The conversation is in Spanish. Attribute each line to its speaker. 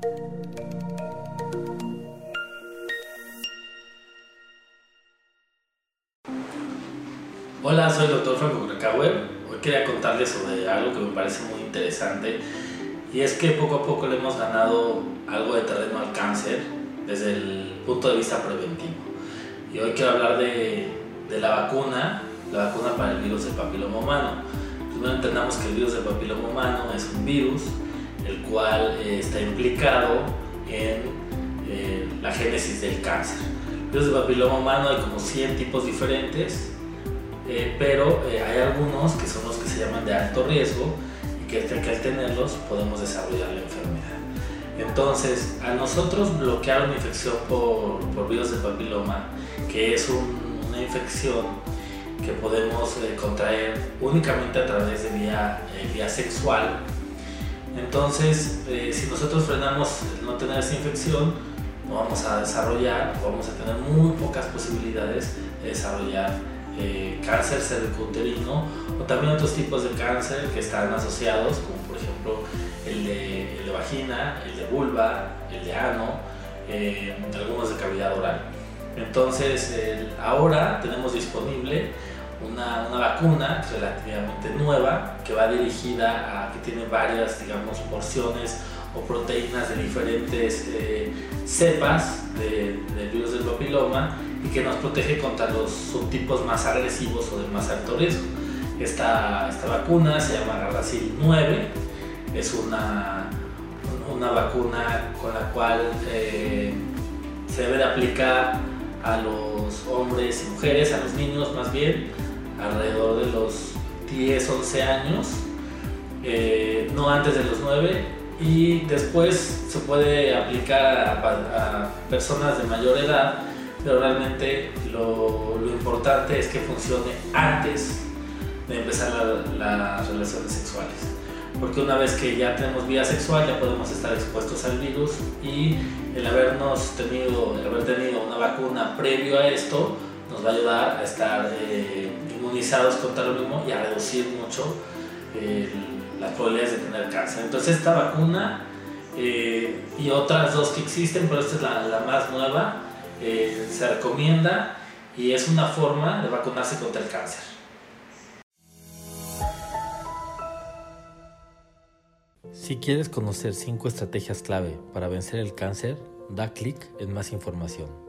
Speaker 1: Hola, soy el doctor Franco Krakauer. Hoy quería contarles sobre algo que me parece muy interesante y es que poco a poco le hemos ganado algo de terreno al cáncer desde el punto de vista preventivo. Y hoy quiero hablar de, de la vacuna, la vacuna para el virus del papiloma humano. Primero entendamos que el virus del papiloma humano es un virus cual eh, está implicado en eh, la génesis del cáncer. Virus del papiloma humano hay como 100 tipos diferentes eh, pero eh, hay algunos que son los que se llaman de alto riesgo y que, que al tenerlos podemos desarrollar la enfermedad. Entonces, a nosotros bloquear una infección por, por virus de papiloma, que es una infección que podemos eh, contraer únicamente a través de vía, vía sexual, entonces si nosotros frenamos no tener esa infección, no vamos a desarrollar, vamos a tener muy pocas posibilidades de desarrollar eh, cáncer cervicuterino o también otros tipos de cáncer que están asociados, como por ejemplo el de, vagina, el de vulva, el de ano, eh, algunos de cavidad oral. Entonces, ahora tenemos disponible una, una, vacuna relativamente nueva que va dirigida a que tiene varias, digamos, porciones o proteínas de diferentes eh, cepas del virus del papiloma y que nos protege contra los subtipos más agresivos o de más alto riesgo. Esta, esta vacuna se llama Gardasil 9, es una, una vacuna con la cual eh, se debe de aplicar a los hombres y mujeres, a los niños más bien, alrededor de los 10, 11 años, eh, no antes de los 9 y después se puede aplicar a, personas de mayor edad pero realmente lo, importante es que funcione antes de empezar las relaciones sexuales. Porque una vez que ya tenemos vida sexual ya podemos estar expuestos al virus y el habernos tenido, el haber tenido una vacuna previo a esto nos va a ayudar a estar eh, inmunizados contra lo mismo y a reducir mucho las probabilidades de tener cáncer. Entonces esta vacuna eh, y otras dos que existen, pero esta es la, la más nueva, eh, se recomienda y es una forma de vacunarse contra el cáncer.
Speaker 2: Si quieres conocer 5 estrategias clave para vencer el cáncer, da clic en más información.